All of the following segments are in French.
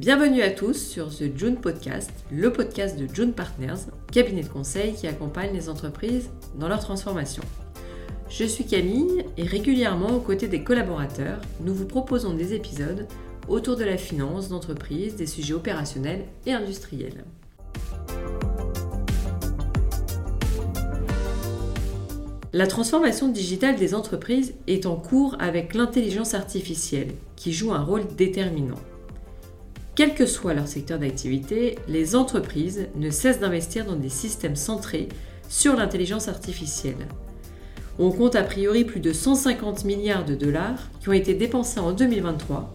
Bienvenue à tous sur The June Podcast, le podcast de June Partners, cabinet de conseil qui accompagne les entreprises dans leur transformation. Je suis Camille et régulièrement aux côtés des collaborateurs, nous vous proposons des épisodes autour de la finance d'entreprise, des sujets opérationnels et industriels. La transformation digitale des entreprises est en cours avec l'intelligence artificielle, qui joue un rôle déterminant. Quel que soit leur secteur d'activité, les entreprises ne cessent d'investir dans des systèmes centrés sur l'intelligence artificielle. On compte a priori plus de 150 milliards de dollars qui ont été dépensés en 2023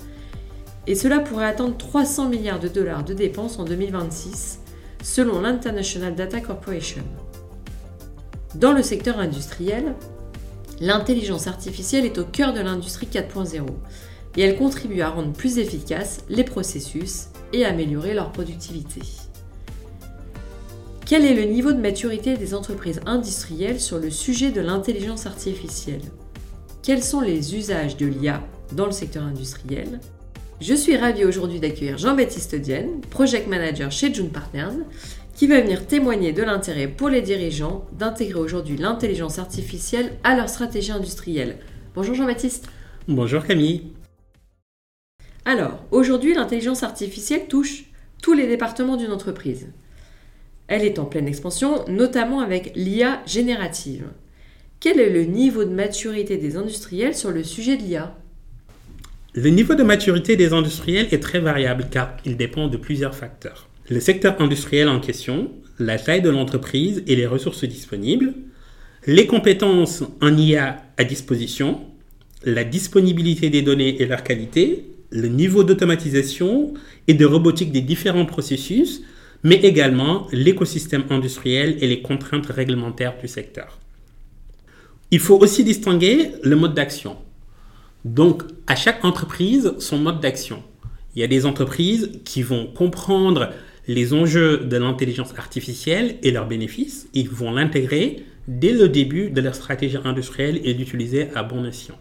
et cela pourrait atteindre 300 milliards de dollars de dépenses en 2026 selon l'International Data Corporation. Dans le secteur industriel, l'intelligence artificielle est au cœur de l'industrie 4.0 et elle contribue à rendre plus efficaces les processus et améliorer leur productivité. Quel est le niveau de maturité des entreprises industrielles sur le sujet de l'intelligence artificielle? Quels sont les usages de l'IA dans le secteur industriel? Je suis ravie aujourd'hui d'accueillir Jean-Baptiste Dienne, Project Manager chez June Partners, qui va venir témoigner de l'intérêt pour les dirigeants d'intégrer aujourd'hui l'intelligence artificielle à leur stratégie industrielle. Bonjour Jean-Baptiste. Bonjour Camille. Alors, aujourd'hui, l'intelligence artificielle touche tous les départements d'une entreprise. Elle est en pleine expansion, notamment avec l'IA générative. Quel est le niveau de maturité des industriels sur le sujet de l'IA Le niveau de maturité des industriels est très variable car il dépend de plusieurs facteurs le secteur industriel en question, la taille de l'entreprise et les ressources disponibles, les compétences en IA à disposition, la disponibilité des données et leur qualité, le niveau d'automatisation et de robotique des différents processus, mais également l'écosystème industriel et les contraintes réglementaires du secteur. Il faut aussi distinguer le mode d'action. Donc, à chaque entreprise, son mode d'action. Il y a des entreprises qui vont comprendre les enjeux de l'intelligence artificielle et leurs bénéfices, ils vont l'intégrer dès le début de leur stratégie industrielle et d'utiliser à bon escient.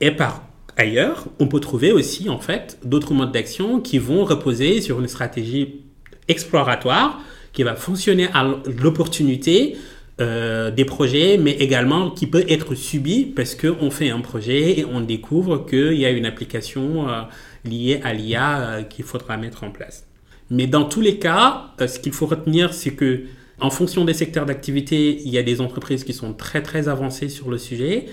Et par ailleurs, on peut trouver aussi en fait d'autres modes d'action qui vont reposer sur une stratégie exploratoire qui va fonctionner à l'opportunité euh, des projets, mais également qui peut être subi parce qu'on fait un projet et on découvre qu'il y a une application euh, liée à l'IA euh, qu'il faudra mettre en place. Mais dans tous les cas, ce qu'il faut retenir, c'est que en fonction des secteurs d'activité, il y a des entreprises qui sont très très avancées sur le sujet.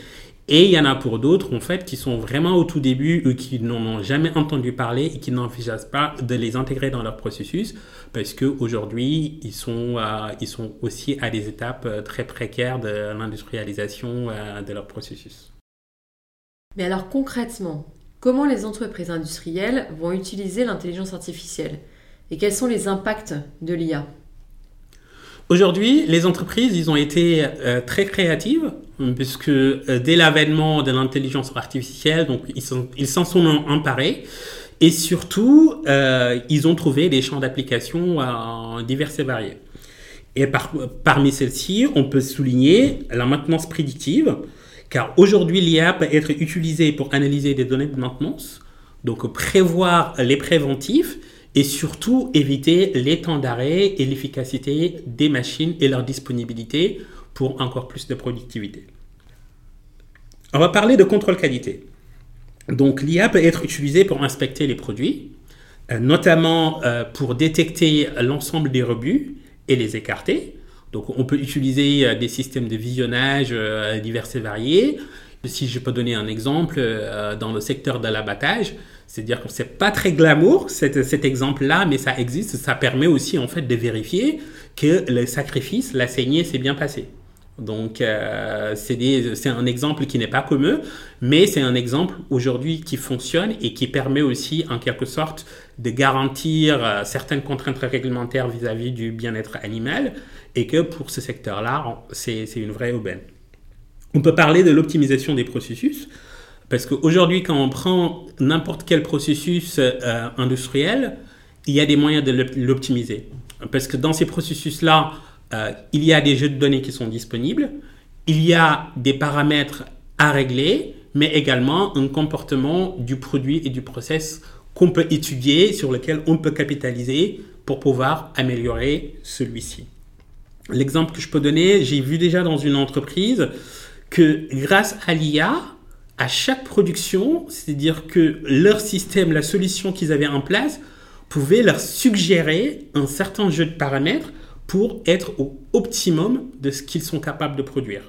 Et il y en a pour d'autres, en fait, qui sont vraiment au tout début ou qui n'en ont jamais entendu parler et qui n'envisagent pas de les intégrer dans leur processus parce qu'aujourd'hui, ils, sont, euh, ils sont aussi à des étapes euh, très précaires de l'industrialisation de leur processus. Mais alors concrètement, comment les entreprises industrielles vont utiliser l'intelligence artificielle et quels sont les impacts de l'IA Aujourd'hui, les entreprises, ils ont été euh, très créatives, puisque euh, dès l'avènement de l'intelligence artificielle, donc ils s'en sont, emparés. Et surtout, euh, ils ont trouvé des champs d'application divers et variés. Et parmi celles-ci, on peut souligner la maintenance prédictive, car aujourd'hui, l'IA peut être utilisée pour analyser des données de maintenance, donc prévoir les préventifs et surtout éviter les temps d'arrêt et l'efficacité des machines et leur disponibilité pour encore plus de productivité. On va parler de contrôle qualité. Donc l'IA peut être utilisée pour inspecter les produits, euh, notamment euh, pour détecter l'ensemble des rebuts et les écarter. Donc on peut utiliser euh, des systèmes de visionnage divers et variés. Si je peux donner un exemple, dans le secteur de l'abattage, c'est-à-dire que c'est pas très glamour cet, exemple-là, mais ça existe. Ça permet aussi en fait de vérifier que le sacrifice, la saignée, s'est bien passé. Donc euh, c'est un exemple qui n'est pas commun, mais c'est un exemple aujourd'hui qui fonctionne et qui permet aussi en quelque sorte de garantir euh, certaines contraintes réglementaires vis-à-vis -vis du bien-être animal et que pour ce secteur-là, c'est une vraie aubaine. On peut parler de l'optimisation des processus. Parce qu'aujourd'hui, quand on prend n'importe quel processus euh, industriel, il y a des moyens de l'optimiser. Parce que dans ces processus-là, euh, il y a des jeux de données qui sont disponibles, il y a des paramètres à régler, mais également un comportement du produit et du process qu'on peut étudier, sur lequel on peut capitaliser pour pouvoir améliorer celui-ci. L'exemple que je peux donner, j'ai vu déjà dans une entreprise que grâce à l'IA, à chaque production, c'est-à-dire que leur système, la solution qu'ils avaient en place, pouvait leur suggérer un certain jeu de paramètres pour être au optimum de ce qu'ils sont capables de produire.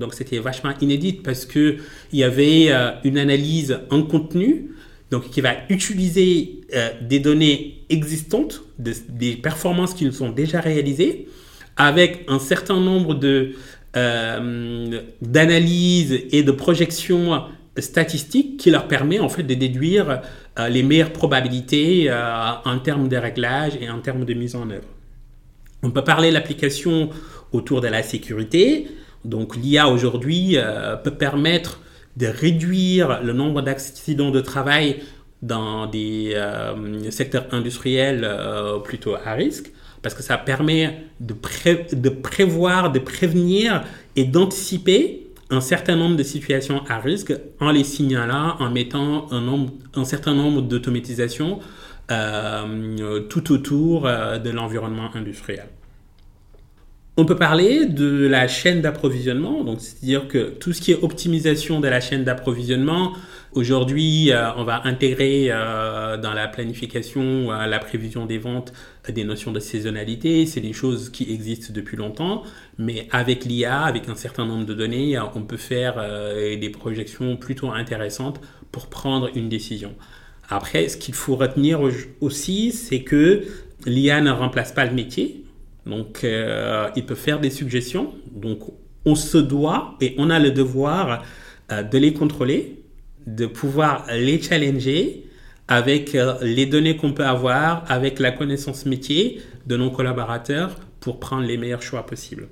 Donc c'était vachement inédit parce que il y avait euh, une analyse en contenu, donc qui va utiliser euh, des données existantes, des performances qui sont déjà réalisées, avec un certain nombre euh, d'analyses et de projections statistiques qui leur permet en fait de déduire les meilleures probabilités en termes de réglage et en termes de mise en œuvre. On peut parler de l'application autour de la sécurité. Donc l'IA aujourd'hui euh, peut permettre de réduire le nombre d'accidents de travail dans des euh, secteurs industriels euh, plutôt à risque, parce que ça permet de, prévoir, de prévenir et d'anticiper un certain nombre de situations à risque en les signalant, en mettant un, un certain nombre d'automatisations tout autour de l'environnement industriel. On peut parler de la chaîne d'approvisionnement, donc c'est-à-dire que tout ce qui est optimisation de la chaîne d'approvisionnement, aujourd'hui, euh, on va intégrer euh, dans la planification, euh, la prévision des ventes, des notions de saisonnalité. C'est des choses qui existent depuis longtemps, mais avec l'IA, avec un certain nombre de données, on peut faire des projections plutôt intéressantes pour prendre une décision. Après, ce qu'il faut retenir aussi, c'est que l'IA ne remplace pas le métier. Donc, euh, il peut faire des suggestions. Donc, on se doit et on a le devoir euh, de les contrôler, de pouvoir les challenger avec euh, les données qu'on peut avoir, avec la connaissance métier de nos collaborateurs pour prendre les meilleurs choix possibles.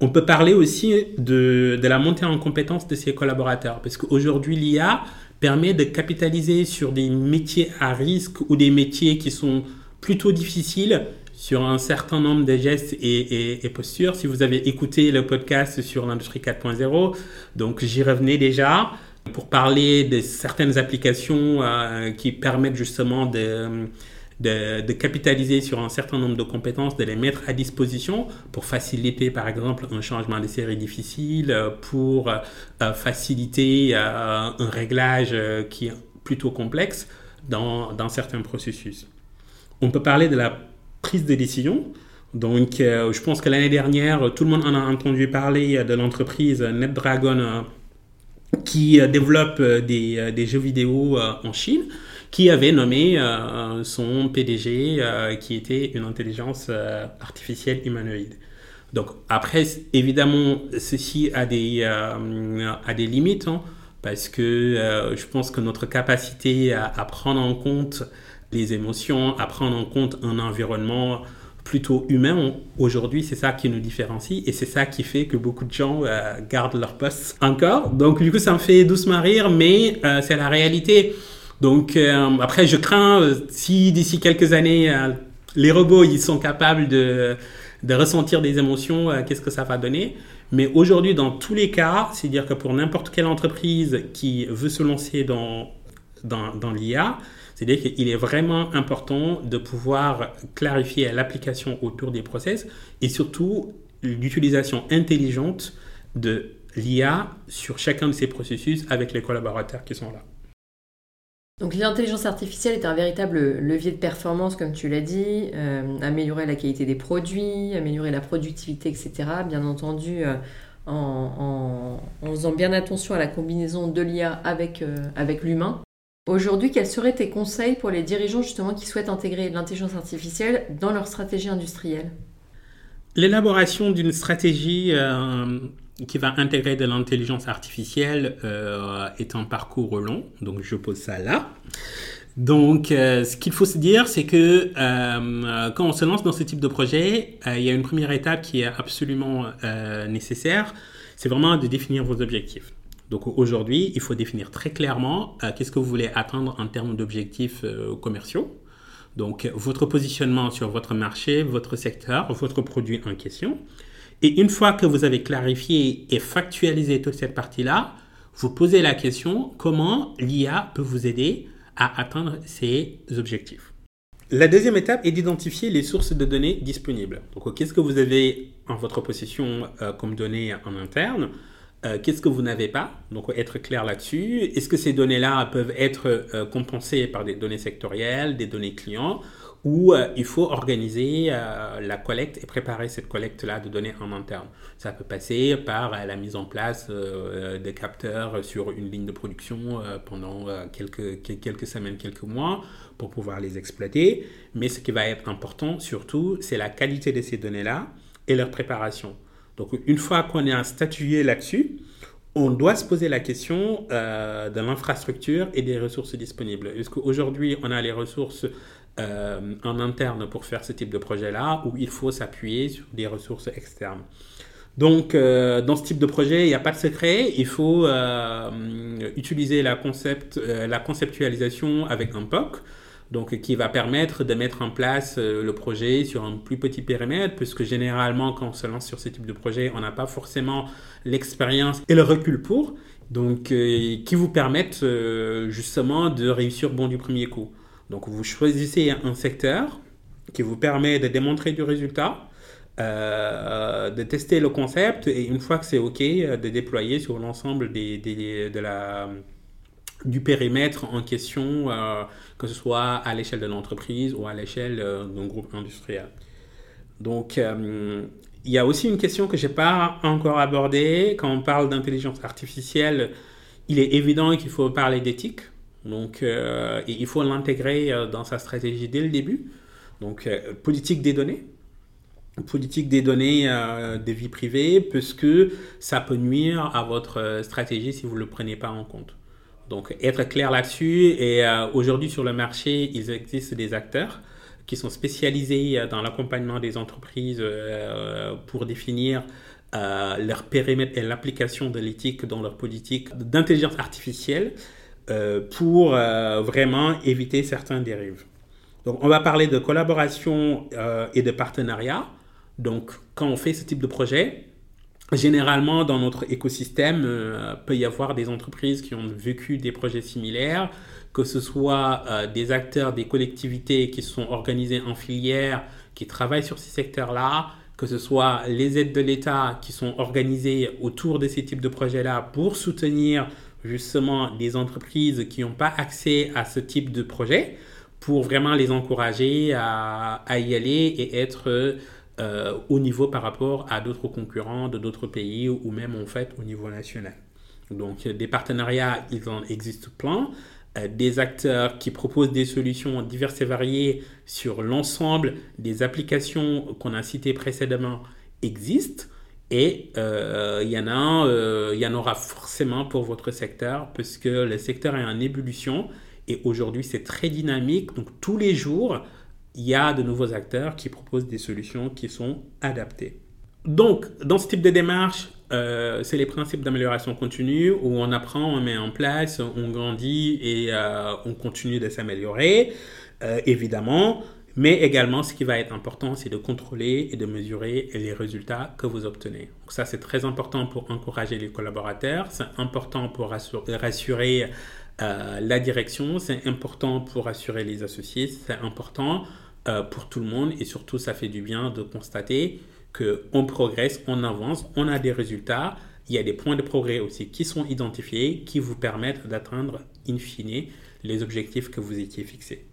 On peut parler aussi de, de la montée en compétence de ces collaborateurs, parce qu'aujourd'hui, l'IA permet de capitaliser sur des métiers à risque ou des métiers qui sont plutôt difficiles sur un certain nombre de gestes et, postures. Si vous avez écouté le podcast sur l'industrie 4.0, donc j'y revenais déjà pour parler de certaines applications euh, qui permettent justement de, de, capitaliser sur un certain nombre de compétences, de les mettre à disposition pour faciliter par exemple un changement de série difficile, pour euh, faciliter euh, un réglage qui est plutôt complexe dans, dans certains processus. On peut parler de la prise de décision. Donc, euh, je pense que l'année dernière, tout le monde en a entendu parler de l'entreprise NetDragon euh, qui euh, développe des, des, jeux vidéo en Chine, qui avait nommé son PDG qui était une intelligence artificielle humanoïde. Donc, après, évidemment, ceci a des, a des limites, hein, parce que je pense que notre capacité à, à prendre en compte les émotions, à prendre en compte un environnement plutôt humain. Aujourd'hui, c'est ça qui nous différencie et c'est ça qui fait que beaucoup de gens euh, gardent leur poste encore. Donc, du coup, ça me fait doucement rire, mais euh, c'est la réalité. Donc, euh, après, je crains si d'ici quelques années, les robots, ils sont capables de, ressentir des émotions, qu'est-ce que ça va donner? Mais aujourd'hui, dans tous les cas, c'est-à-dire que pour n'importe quelle entreprise qui veut se lancer dans l'IA, c'est-à-dire qu'il est vraiment important de pouvoir clarifier l'application autour des process et surtout l'utilisation intelligente de l'IA sur chacun de ces processus avec les collaborateurs qui sont là. Donc l'intelligence artificielle est un véritable levier de performance, comme tu l'as dit, euh, améliorer la qualité des produits, améliorer la productivité, etc. Bien entendu, euh, en, faisant bien attention à la combinaison de l'IA avec, euh, avec l'humain. Aujourd'hui, quels seraient tes conseils pour les dirigeants justement qui souhaitent intégrer l'intelligence artificielle dans leur stratégie industrielle? L'élaboration d'une stratégie euh, qui va intégrer de l'intelligence artificielle euh, est un parcours long, donc je pose ça là. Donc, euh, ce qu'il faut se dire, c'est que quand on se lance dans ce type de projet, il y a une première étape qui est absolument nécessaire, c'est vraiment de définir vos objectifs. Donc aujourd'hui, il faut définir très clairement euh, qu'est-ce que vous voulez atteindre en termes d'objectifs euh, commerciaux. Donc votre positionnement sur votre marché, votre secteur, votre produit en question. Et une fois que vous avez clarifié et factualisé toute cette partie-là, vous posez la question comment l'IA peut vous aider à atteindre ces objectifs? La deuxième étape est d'identifier les sources de données disponibles. Donc, qu'est-ce que vous avez en votre possession euh, comme données en interne? Euh, Qu'est-ce que vous n'avez pas? Donc, être clair là-dessus. Est-ce que ces données-là peuvent être euh, compensées par des données sectorielles, des données clients où euh, il faut organiser la collecte et préparer cette collecte-là de données en interne? Ça peut passer par la mise en place des capteurs sur une ligne de production pendant quelques semaines, quelques mois pour pouvoir les exploiter. Mais ce qui va être important surtout, c'est la qualité de ces données-là et leur préparation. Donc une fois qu'on a statué là-dessus, on doit se poser la question de l'infrastructure et des ressources disponibles. Est-ce qu'aujourd'hui, on a les ressources euh, en interne pour faire ce type de projet-là, où il faut s'appuyer sur des ressources externes? Donc, euh, dans ce type de projet, il n'y a pas de secret. Il faut euh, utiliser la, concept, la conceptualisation avec un POC, donc qui va permettre de mettre en place le projet sur un plus petit périmètre, puisque généralement, quand on se lance sur ce type de projet, on n'a pas forcément l'expérience et le recul pour, donc qui vous permettent justement de réussir bon du premier coup. Donc vous choisissez un secteur qui vous permet de démontrer du résultat, euh, de tester le concept et une fois que c'est OK, euh, de déployer sur l'ensemble des, de du périmètre en question, euh, que ce soit à l'échelle de l'entreprise ou à l'échelle d'un groupe industriel. Donc il y a aussi une question que je n'ai pas encore abordée. Quand on parle d'intelligence artificielle, il est évident qu'il faut parler d'éthique. Donc, euh, il faut l'intégrer euh, dans sa stratégie dès le début. Donc, euh, politique des données. Politique des données des vies privées, puisque ça peut nuire à votre stratégie si vous ne le prenez pas en compte. Donc, être clair là-dessus. Et aujourd'hui, sur le marché, il existe des acteurs qui sont spécialisés dans l'accompagnement des entreprises pour définir leur périmètre et l'application de l'éthique dans leur politique d'intelligence artificielle. Euh, pour euh, vraiment éviter certains dérives. Donc, on va parler de collaboration euh, et de partenariat. Donc, quand on fait ce type de projet, généralement dans notre écosystème, peut y avoir des entreprises qui ont vécu des projets similaires, que ce soit des acteurs, des collectivités qui sont organisés en filière, qui travaillent sur ces secteurs-là, que ce soit les aides de l'État qui sont organisées autour de ces types de projets-là pour soutenir justement des entreprises qui n'ont pas accès à ce type de projet pour vraiment les encourager à, y aller et être euh, au niveau par rapport à d'autres concurrents de d'autres pays ou même en fait au niveau national. Donc des partenariats, il en existe plein. Euh, des acteurs qui proposent des solutions diverses et variées sur l'ensemble des applications qu'on a citées précédemment existent. Et euh, il y, en euh, y en aura forcément pour votre secteur, puisque le secteur est en ébullition et aujourd'hui c'est très dynamique. Donc tous les jours, il y a de nouveaux acteurs qui proposent des solutions qui sont adaptées. Donc dans ce type de démarche, euh, c'est les principes d'amélioration continue où on apprend, on met en place, on grandit et on continue de s'améliorer. évidemment, mais également, ce qui va être important, c'est de contrôler et de mesurer les résultats que vous obtenez. Donc ça, c'est très important pour encourager les collaborateurs, c'est important pour rassurer euh, la direction, c'est important pour rassurer les associés, c'est important euh, pour tout le monde et surtout, ça fait du bien de constater qu'on progresse, on avance, on a des résultats. Il y a des points de progrès aussi qui sont identifiés, qui vous permettent d'atteindre, in fine, les objectifs que vous étiez fixés.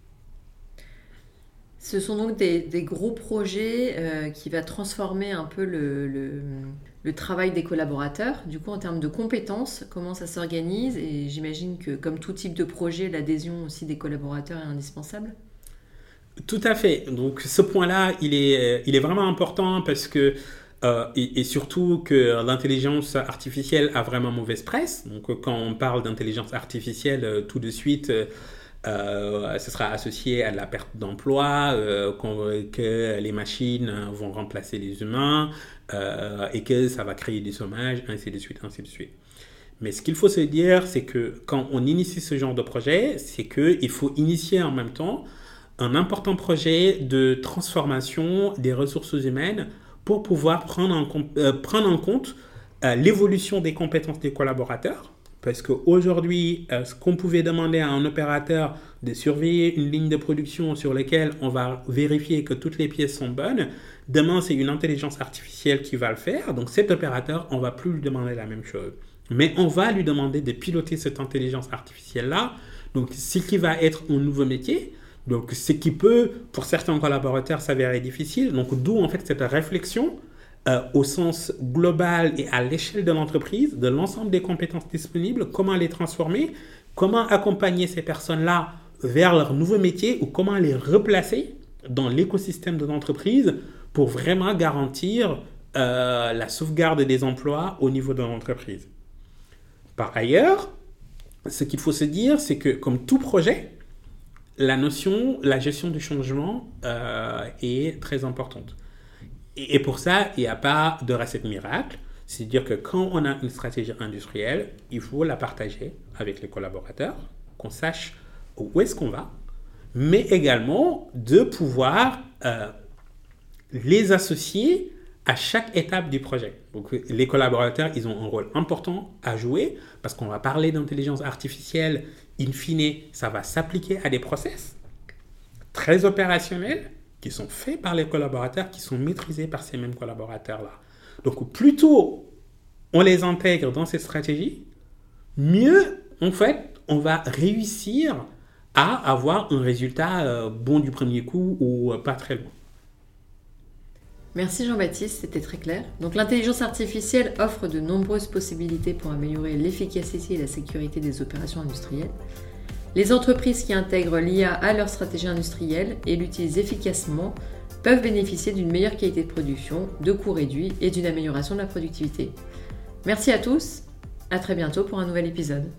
Ce sont donc des, gros projets euh, qui va transformer un peu le, travail des collaborateurs. Du coup, en termes de compétences, comment ça s'organise Et j'imagine que, comme tout type de projet, l'adhésion aussi des collaborateurs est indispensable. Tout à fait. Donc, ce point-là, il est, vraiment important parce que euh, et, surtout que l'intelligence artificielle a vraiment mauvaise presse. Donc, quand on parle d'intelligence artificielle, euh, tout de suite, euh, ce sera associé à la perte d'emploi, euh, que les machines vont remplacer les humains euh, et que ça va créer du chômage, ainsi de suite, ainsi de suite. Mais ce qu'il faut se dire, c'est que quand on initie ce genre de projet, c'est qu'il faut initier en même temps un important projet de transformation des ressources humaines pour pouvoir prendre en, prendre en compte l'évolution des compétences des collaborateurs Parce qu'aujourd'hui, euh, ce qu'on pouvait demander à un opérateur de surveiller une ligne de production sur laquelle on va vérifier que toutes les pièces sont bonnes, demain c'est une intelligence artificielle qui va le faire. Donc cet opérateur, on va plus lui demander la même chose. Mais on va lui demander de piloter cette intelligence artificielle-là. Donc ce qui va être un nouveau métier. Donc ce qui peut, pour certains collaborateurs, s'avérer difficile. Donc d'où en fait cette réflexion euh, au sens global et à l'échelle de l'entreprise, de l'ensemble des compétences disponibles, comment les transformer, comment accompagner ces personnes-là vers leur nouveau métier ou comment les replacer dans l'écosystème de l'entreprise pour vraiment garantir euh, la sauvegarde des emplois au niveau de l'entreprise. Par ailleurs, ce qu'il faut se dire, c'est que comme tout projet, la notion, la gestion du changement euh, est très importante. Et, pour ça, il n'y a pas de recette miracle. C'est-à-dire que quand on a une stratégie industrielle, il faut la partager avec les collaborateurs, qu'on sache où est-ce qu'on va, mais également de pouvoir euh, les associer à chaque étape du projet. Donc les collaborateurs, ils ont un rôle important à jouer parce qu'on va parler d'intelligence artificielle. In fine, ça va s'appliquer à des process très opérationnels qui sont faits par les collaborateurs, qui sont maîtrisés par ces mêmes collaborateurs-là. Donc, plus tôt on les intègre dans cette stratégie, mieux, en fait, on va réussir à avoir un résultat euh, bon du premier coup ou euh, pas très loin. Merci Jean-Baptiste, c'était très clair. Donc l'intelligence artificielle offre de nombreuses possibilités pour améliorer l'efficacité et la sécurité des opérations industrielles. Les entreprises qui intègrent l'IA à leur stratégie industrielle et l'utilisent efficacement peuvent bénéficier d'une meilleure qualité de production, de coûts réduits et d'une amélioration de la productivité. Merci à tous, à très bientôt pour un nouvel épisode.